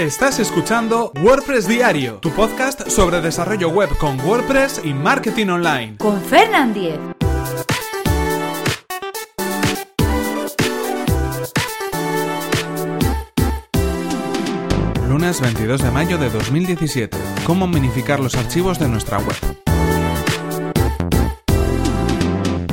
Estás escuchando WordPress Diario, tu podcast sobre desarrollo web con WordPress y marketing online. Con Fernand Diez. Lunes 22 de mayo de 2017. Cómo minificar los archivos de nuestra web.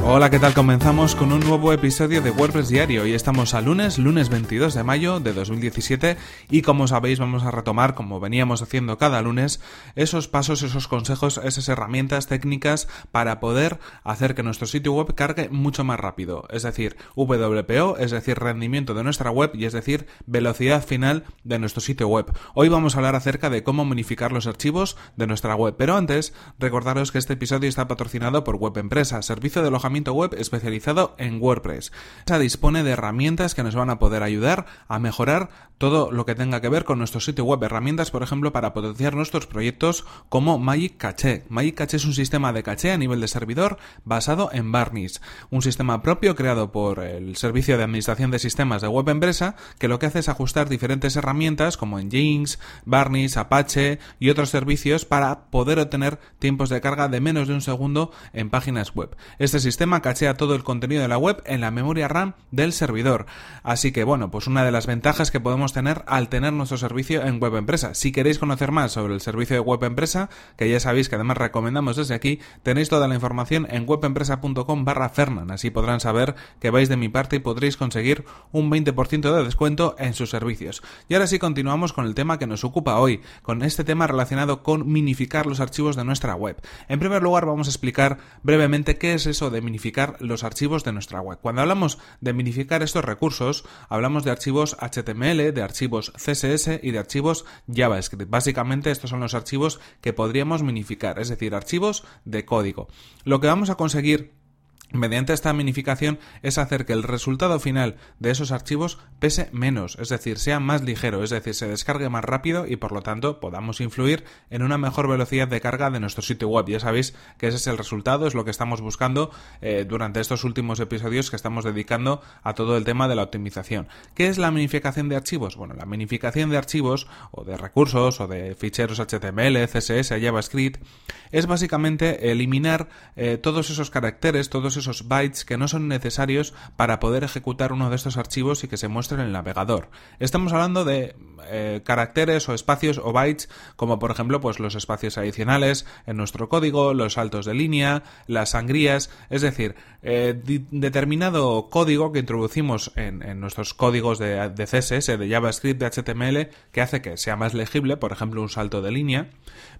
Hola, ¿qué tal? Comenzamos con un nuevo episodio de WordPress Diario. Hoy estamos a lunes, lunes 22 de mayo de 2017 y como sabéis vamos a retomar, como veníamos haciendo cada lunes, esos pasos, esos consejos, esas herramientas técnicas para poder hacer que nuestro sitio web cargue mucho más rápido. Es decir, WPO, es decir, rendimiento de nuestra web y es decir, velocidad final de nuestro sitio web. Hoy vamos a hablar acerca de cómo modificar los archivos de nuestra web. Pero antes, recordaros que este episodio está patrocinado por Web Empresa, servicio de alojamiento web especializado en WordPress. Se dispone de herramientas que nos van a poder ayudar a mejorar todo lo que tenga que ver con nuestro sitio web. Herramientas, por ejemplo, para potenciar nuestros proyectos como Magic Caché. Magic Caché es un sistema de caché a nivel de servidor basado en Varnish, un sistema propio creado por el Servicio de Administración de Sistemas de Web Empresa que lo que hace es ajustar diferentes herramientas como Nginx, Varnish, Apache y otros servicios para poder obtener tiempos de carga de menos de un segundo en páginas web. Este sistema cachea todo el contenido de la web en la memoria RAM del servidor. Así que bueno, pues una de las ventajas que podemos tener al tener nuestro servicio en Web Empresa. Si queréis conocer más sobre el servicio de Web Empresa, que ya sabéis que además recomendamos desde aquí, tenéis toda la información en webempresa.com barra. Así podrán saber que vais de mi parte y podréis conseguir un 20% de descuento en sus servicios. Y ahora sí continuamos con el tema que nos ocupa hoy, con este tema relacionado con minificar los archivos de nuestra web. En primer lugar vamos a explicar brevemente qué es eso de minificar los archivos de nuestra web. Cuando hablamos de minificar estos recursos, hablamos de archivos HTML, de archivos CSS y de archivos JavaScript. Básicamente estos son los archivos que podríamos minificar, es decir, archivos de código. Lo que vamos a conseguir mediante esta minificación es hacer que el resultado final de esos archivos pese menos, es decir, sea más ligero, es decir, se descargue más rápido y por lo tanto podamos influir en una mejor velocidad de carga de nuestro sitio web. Ya sabéis que ese es el resultado, es lo que estamos buscando eh, durante estos últimos episodios que estamos dedicando a todo el tema de la optimización. ¿Qué es la minificación de archivos? Bueno, la minificación de archivos o de recursos o de ficheros HTML, CSS, JavaScript es básicamente eliminar eh, todos esos caracteres, todos esos bytes que no son necesarios para poder ejecutar uno de estos archivos y que se muestren en el navegador. Estamos hablando de eh, caracteres o espacios o bytes como por ejemplo pues los espacios adicionales en nuestro código, los saltos de línea, las sangrías, es decir, eh, determinado código que introducimos en, nuestros códigos de, de CSS, de JavaScript, de HTML, que hace que sea más legible, por ejemplo un salto de línea,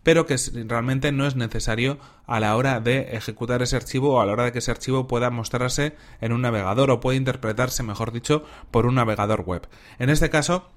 pero que realmente no es necesario a la hora de ejecutar ese archivo o a la hora de que ese archivo pueda mostrarse en un navegador o pueda interpretarse, mejor dicho, por un navegador web. En este caso,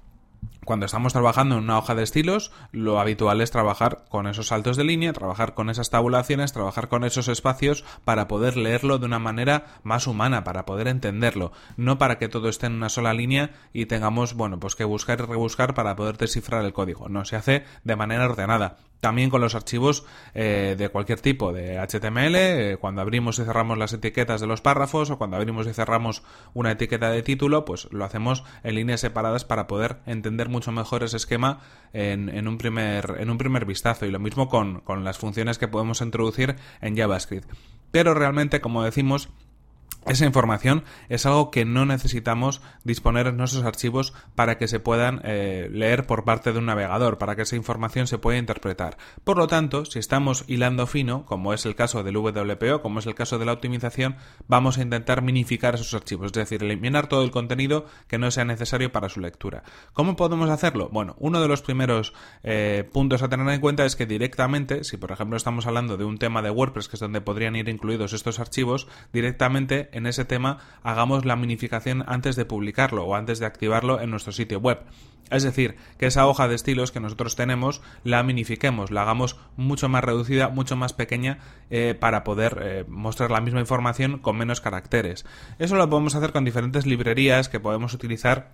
cuando estamos trabajando en una hoja de estilos, lo habitual es trabajar con esos saltos de línea, trabajar con esas tabulaciones, trabajar con esos espacios para poder leerlo de una manera más humana, para poder entenderlo, no para que todo esté en una sola línea y tengamos, bueno, pues que buscar y rebuscar para poder descifrar el código. No, se hace de manera ordenada. También con los archivos eh, de cualquier tipo de HTML, eh, cuando abrimos y cerramos las etiquetas de los párrafos o cuando abrimos y cerramos una etiqueta de título, pues lo hacemos en líneas separadas para poder entender mucho mejor ese esquema en, un, primer, en un primer vistazo. Y lo mismo con, con las funciones que podemos introducir en JavaScript. Pero realmente, como decimos, esa información es algo que no necesitamos disponer en nuestros archivos para que se puedan eh, leer por parte de un navegador, para que esa información se pueda interpretar. Por lo tanto, si estamos hilando fino, como es el caso del WPO, como es el caso de la optimización, vamos a intentar minificar esos archivos, es decir, eliminar todo el contenido que no sea necesario para su lectura. ¿Cómo podemos hacerlo? Bueno, uno de los primeros eh, puntos a tener en cuenta es que directamente, si por ejemplo estamos hablando de un tema de WordPress, que es donde podrían ir incluidos estos archivos, directamente en ese tema hagamos la minificación antes de publicarlo o antes de activarlo en nuestro sitio web. Es decir, que esa hoja de estilos que nosotros tenemos la minifiquemos, la hagamos mucho más reducida, mucho más pequeña eh, para poder eh, mostrar la misma información con menos caracteres. Eso lo podemos hacer con diferentes librerías que podemos utilizar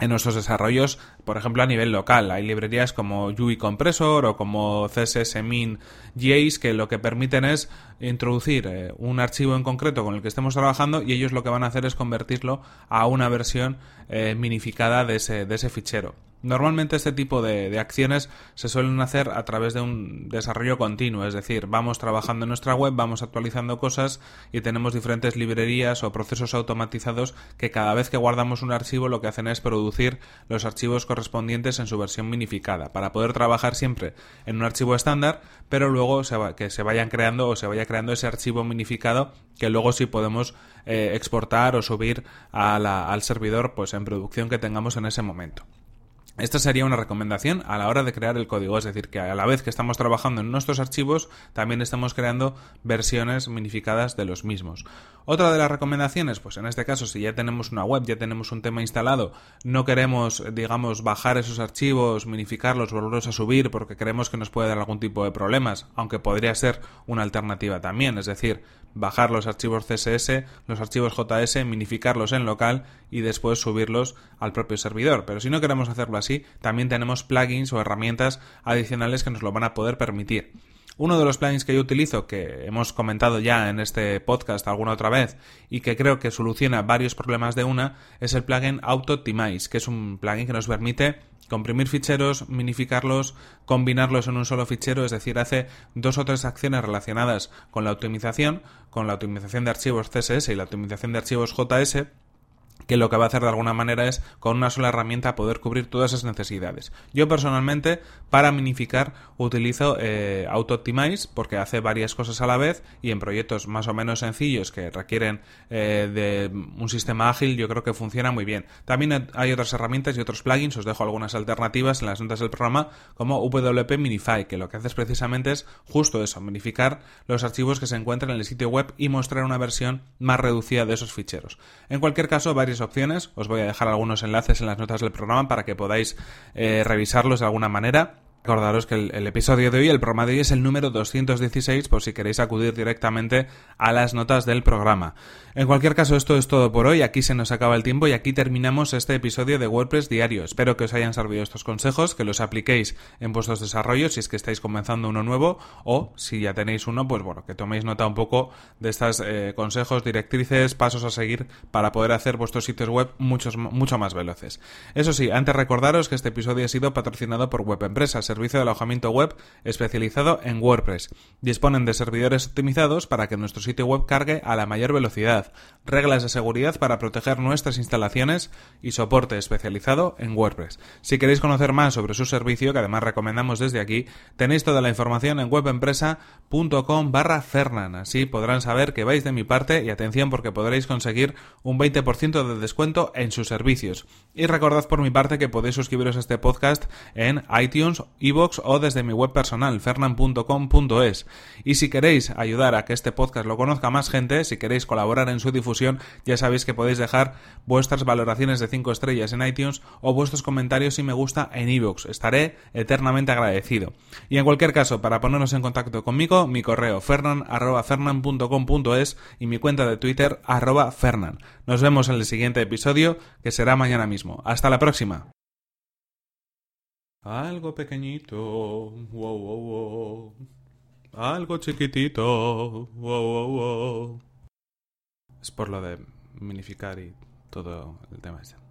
en nuestros desarrollos, por ejemplo, a nivel local. Hay librerías como UI Compressor o como CSS Min JS que lo que permiten es introducir eh, un archivo en concreto con el que estemos trabajando y ellos lo que van a hacer es convertirlo a una versión eh, minificada de ese, de ese fichero. Normalmente este tipo de, acciones se suelen hacer a través de un desarrollo continuo, es decir, vamos trabajando en nuestra web, vamos actualizando cosas y tenemos diferentes librerías o procesos automatizados que cada vez que guardamos un archivo lo que hacen es producir los archivos correspondientes en su versión minificada, para poder trabajar siempre en un archivo estándar, pero luego que se vayan creando o se vaya creando ese archivo minificado que luego sí podemos eh, exportar o subir al servidor pues en producción que tengamos en ese momento. Esta sería una recomendación a la hora de crear el código, es decir, que a la vez que estamos trabajando en nuestros archivos, también estamos creando versiones minificadas de los mismos. Otra de las recomendaciones, pues en este caso, si ya tenemos una web, ya tenemos un tema instalado, no queremos, digamos, bajar esos archivos, minificarlos, volverlos a subir porque creemos que nos puede dar algún tipo de problemas, aunque podría ser una alternativa también, es decir, bajar los archivos CSS, los archivos JS, minificarlos en local y después subirlos al propio servidor. Pero si no queremos hacerlo así, también tenemos plugins o herramientas adicionales que nos lo van a poder permitir. Uno de los plugins que yo utilizo, que hemos comentado ya en este podcast alguna otra vez y que creo que soluciona varios problemas de una, es el plugin Auto Optimize, que es un plugin que nos permite comprimir ficheros, minificarlos, combinarlos en un solo fichero, es decir, hace dos o tres acciones relacionadas con la optimización, con la optimización de archivos CSS y la optimización de archivos JS que lo que va a hacer de alguna manera es con una sola herramienta poder cubrir todas esas necesidades. Yo personalmente para minificar utilizo eh, Auto Optimize porque hace varias cosas a la vez y en proyectos más o menos sencillos que requieren eh, de un sistema ágil yo creo que funciona muy bien. También hay otras herramientas y otros plugins, os dejo algunas alternativas en las notas del programa como WP Minify que lo que hace es precisamente es justo eso, minificar los archivos que se encuentran en el sitio web y mostrar una versión más reducida de esos ficheros. En cualquier caso, varias opciones. Os voy a dejar algunos enlaces en las notas del programa para que podáis eh, revisarlos de alguna manera. Recordaros que el, episodio de hoy, el programa de hoy es el número 216 por si queréis acudir directamente a las notas del programa. En cualquier caso, esto es todo por hoy. Aquí se nos acaba el tiempo y aquí terminamos este episodio de WordPress diario. Espero que os hayan servido estos consejos, que los apliquéis en vuestros desarrollos si es que estáis comenzando uno nuevo o si ya tenéis uno, pues bueno, que toméis nota un poco de estos eh, consejos, directrices, pasos a seguir para poder hacer vuestros sitios web muchos, mucho más veloces. Eso sí, antes recordaros que este episodio ha sido patrocinado por Web Empresas servicio de alojamiento web especializado en WordPress. Disponen de servidores optimizados para que nuestro sitio web cargue a la mayor velocidad, reglas de seguridad para proteger nuestras instalaciones y soporte especializado en WordPress. Si queréis conocer más sobre su servicio, que además recomendamos desde aquí, tenéis toda la información en webempresa.com barra Fernan. Así podrán saber que vais de mi parte y atención porque podréis conseguir un 20% de descuento en sus servicios. Y recordad por mi parte que podéis suscribiros a este podcast en iTunes iVoox o desde mi web personal, fernan.com.es. Y si queréis ayudar a que este podcast lo conozca más gente, si queréis colaborar en su difusión, ya sabéis que podéis dejar vuestras valoraciones de 5 estrellas en iTunes o vuestros comentarios y me gusta en iVoox. Estaré eternamente agradecido. Y en cualquier caso, para ponernos en contacto conmigo, mi correo fernan.fernan.com.es y mi cuenta de Twitter arroba fernan. Nos vemos en el siguiente episodio, que será mañana mismo. Hasta la próxima. Algo pequeñito, wow, wow, wow. Algo chiquitito, wow, wow, wow. Es por lo de minificar y todo el tema este.